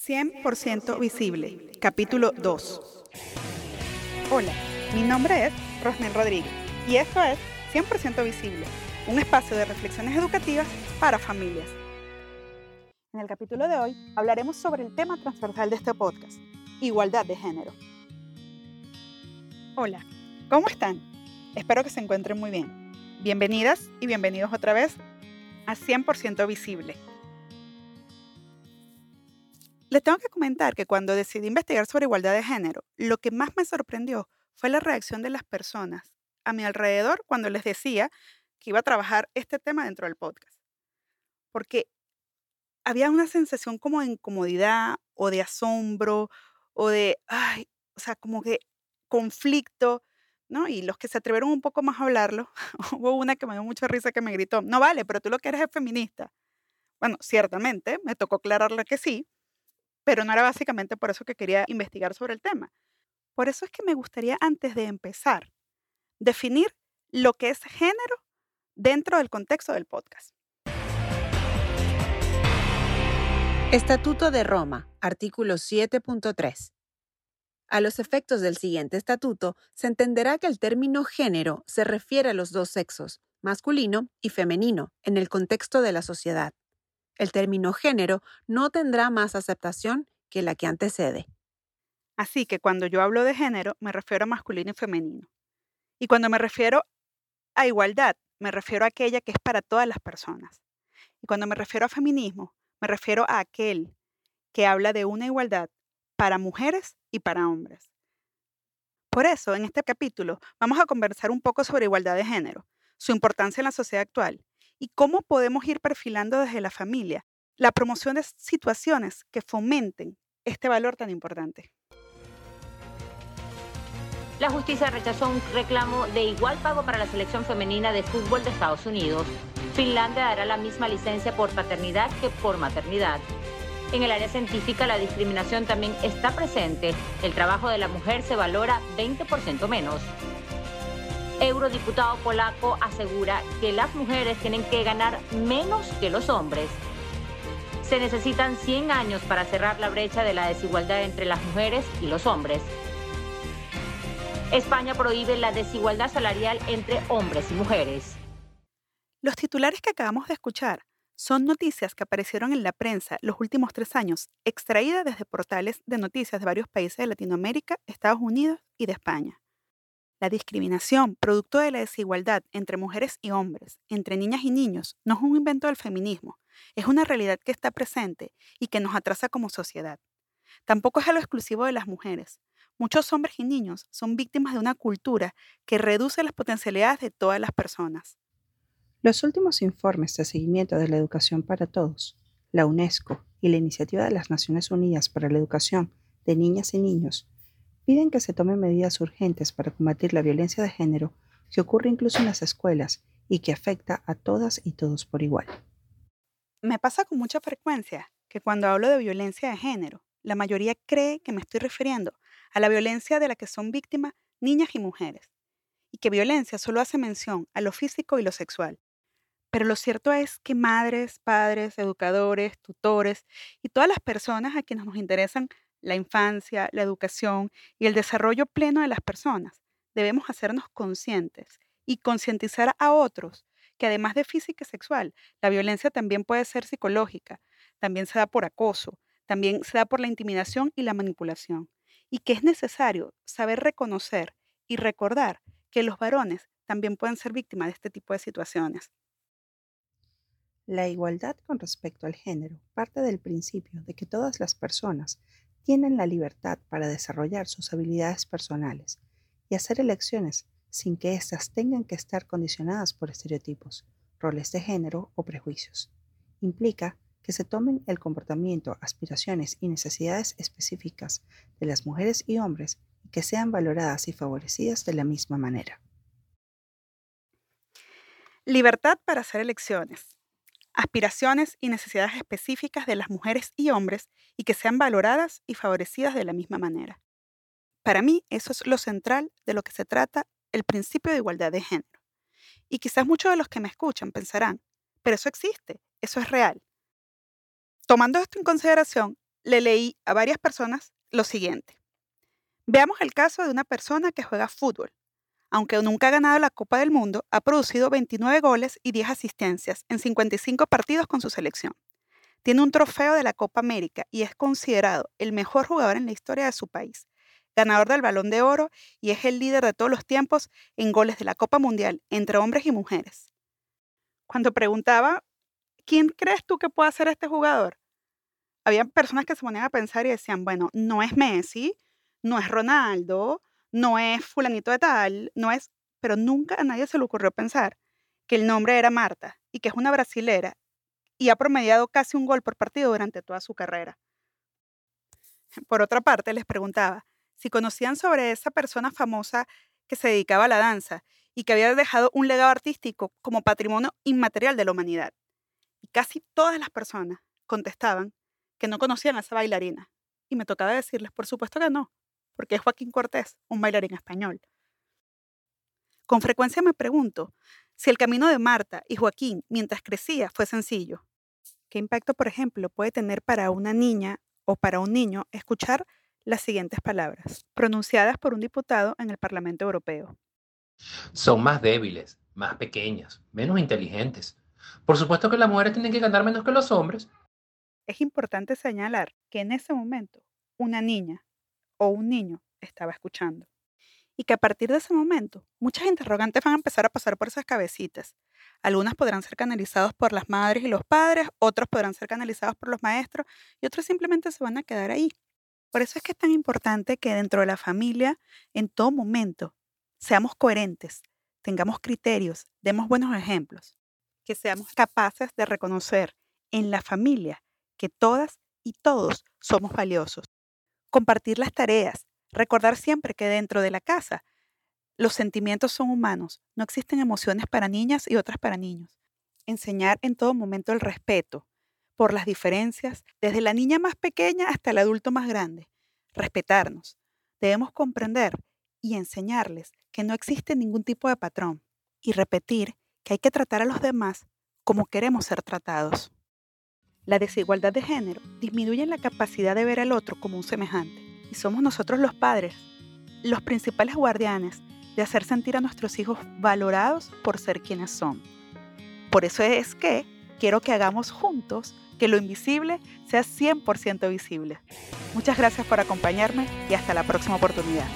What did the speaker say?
100% visible, capítulo 2. Hola, mi nombre es Rosnel Rodríguez y esto es 100% visible, un espacio de reflexiones educativas para familias. En el capítulo de hoy hablaremos sobre el tema transversal de este podcast, igualdad de género. Hola, ¿cómo están? Espero que se encuentren muy bien. Bienvenidas y bienvenidos otra vez a 100% visible les tengo que comentar que cuando decidí investigar sobre igualdad de género, lo que más me sorprendió fue la reacción de las personas a mi alrededor cuando les decía que iba a trabajar este tema dentro del podcast. Porque había una sensación como de incomodidad o de asombro o de, ay, o sea, como que conflicto, ¿no? Y los que se atrevieron un poco más a hablarlo, hubo una que me dio mucha risa que me gritó, no vale, pero tú lo que eres es feminista. Bueno, ciertamente, me tocó aclararle que sí, pero no era básicamente por eso que quería investigar sobre el tema. Por eso es que me gustaría, antes de empezar, definir lo que es género dentro del contexto del podcast. Estatuto de Roma, artículo 7.3. A los efectos del siguiente estatuto, se entenderá que el término género se refiere a los dos sexos, masculino y femenino, en el contexto de la sociedad el término género no tendrá más aceptación que la que antecede. Así que cuando yo hablo de género, me refiero a masculino y femenino. Y cuando me refiero a igualdad, me refiero a aquella que es para todas las personas. Y cuando me refiero a feminismo, me refiero a aquel que habla de una igualdad para mujeres y para hombres. Por eso, en este capítulo, vamos a conversar un poco sobre igualdad de género, su importancia en la sociedad actual y cómo podemos ir perfilando desde la familia la promoción de situaciones que fomenten este valor tan importante. La justicia rechazó un reclamo de igual pago para la selección femenina de fútbol de Estados Unidos. Finlandia dará la misma licencia por paternidad que por maternidad. En el área científica la discriminación también está presente. El trabajo de la mujer se valora 20% menos eurodiputado polaco asegura que las mujeres tienen que ganar menos que los hombres. Se necesitan 100 años para cerrar la brecha de la desigualdad entre las mujeres y los hombres. España prohíbe la desigualdad salarial entre hombres y mujeres. Los titulares que acabamos de escuchar son noticias que aparecieron en la prensa los últimos tres años, extraídas desde portales de noticias de varios países de Latinoamérica, Estados Unidos y de España. La discriminación, producto de la desigualdad entre mujeres y hombres, entre niñas y niños, no es un invento del feminismo, es una realidad que está presente y que nos atrasa como sociedad. Tampoco es algo exclusivo de las mujeres. Muchos hombres y niños son víctimas de una cultura que reduce las potencialidades de todas las personas. Los últimos informes de seguimiento de la educación para todos, la UNESCO y la Iniciativa de las Naciones Unidas para la Educación de Niñas y Niños piden que se tomen medidas urgentes para combatir la violencia de género que ocurre incluso en las escuelas y que afecta a todas y todos por igual. Me pasa con mucha frecuencia que cuando hablo de violencia de género, la mayoría cree que me estoy refiriendo a la violencia de la que son víctimas niñas y mujeres, y que violencia solo hace mención a lo físico y lo sexual. Pero lo cierto es que madres, padres, educadores, tutores y todas las personas a quienes nos interesan la infancia, la educación y el desarrollo pleno de las personas, debemos hacernos conscientes y concientizar a otros que además de física y sexual, la violencia también puede ser psicológica, también se da por acoso, también se da por la intimidación y la manipulación, y que es necesario saber reconocer y recordar que los varones también pueden ser víctimas de este tipo de situaciones. La igualdad con respecto al género parte del principio de que todas las personas tienen la libertad para desarrollar sus habilidades personales y hacer elecciones sin que éstas tengan que estar condicionadas por estereotipos, roles de género o prejuicios. Implica que se tomen el comportamiento, aspiraciones y necesidades específicas de las mujeres y hombres y que sean valoradas y favorecidas de la misma manera. Libertad para hacer elecciones aspiraciones y necesidades específicas de las mujeres y hombres y que sean valoradas y favorecidas de la misma manera. Para mí, eso es lo central de lo que se trata el principio de igualdad de género. Y quizás muchos de los que me escuchan pensarán, pero eso existe, eso es real. Tomando esto en consideración, le leí a varias personas lo siguiente. Veamos el caso de una persona que juega fútbol. Aunque nunca ha ganado la Copa del Mundo, ha producido 29 goles y 10 asistencias en 55 partidos con su selección. Tiene un trofeo de la Copa América y es considerado el mejor jugador en la historia de su país, ganador del Balón de Oro y es el líder de todos los tiempos en goles de la Copa Mundial entre hombres y mujeres. Cuando preguntaba, ¿quién crees tú que puede ser este jugador? Había personas que se ponían a pensar y decían, bueno, no es Messi, no es Ronaldo, no es fulanito de tal, no es, pero nunca a nadie se le ocurrió pensar que el nombre era Marta y que es una brasilera y ha promediado casi un gol por partido durante toda su carrera. Por otra parte, les preguntaba si conocían sobre esa persona famosa que se dedicaba a la danza y que había dejado un legado artístico como patrimonio inmaterial de la humanidad. Y casi todas las personas contestaban que no conocían a esa bailarina. Y me tocaba decirles, por supuesto que no, porque es Joaquín Cortés, un bailarín español. Con frecuencia me pregunto si el camino de Marta y Joaquín mientras crecía fue sencillo. ¿Qué impacto, por ejemplo, puede tener para una niña o para un niño escuchar las siguientes palabras, pronunciadas por un diputado en el Parlamento Europeo? Son más débiles, más pequeñas, menos inteligentes. Por supuesto que las mujeres tienen que ganar menos que los hombres. Es importante señalar que en ese momento una niña o un niño estaba escuchando. Y que a partir de ese momento, muchas interrogantes van a empezar a pasar por esas cabecitas. Algunas podrán ser canalizados por las madres y los padres, otros podrán ser canalizados por los maestros y otros simplemente se van a quedar ahí. Por eso es que es tan importante que dentro de la familia, en todo momento, seamos coherentes, tengamos criterios, demos buenos ejemplos, que seamos capaces de reconocer en la familia que todas y todos somos valiosos compartir las tareas, recordar siempre que dentro de la casa los sentimientos son humanos, no existen emociones para niñas y otras para niños. Enseñar en todo momento el respeto por las diferencias, desde la niña más pequeña hasta el adulto más grande. Respetarnos. Debemos comprender y enseñarles que no existe ningún tipo de patrón y repetir que hay que tratar a los demás como queremos ser tratados. La desigualdad de género disminuye la capacidad de ver al otro como un semejante. Y somos nosotros los padres, los principales guardianes de hacer sentir a nuestros hijos valorados por ser quienes son. Por eso es que quiero que hagamos juntos que lo invisible sea 100% visible. Muchas gracias por acompañarme y hasta la próxima oportunidad.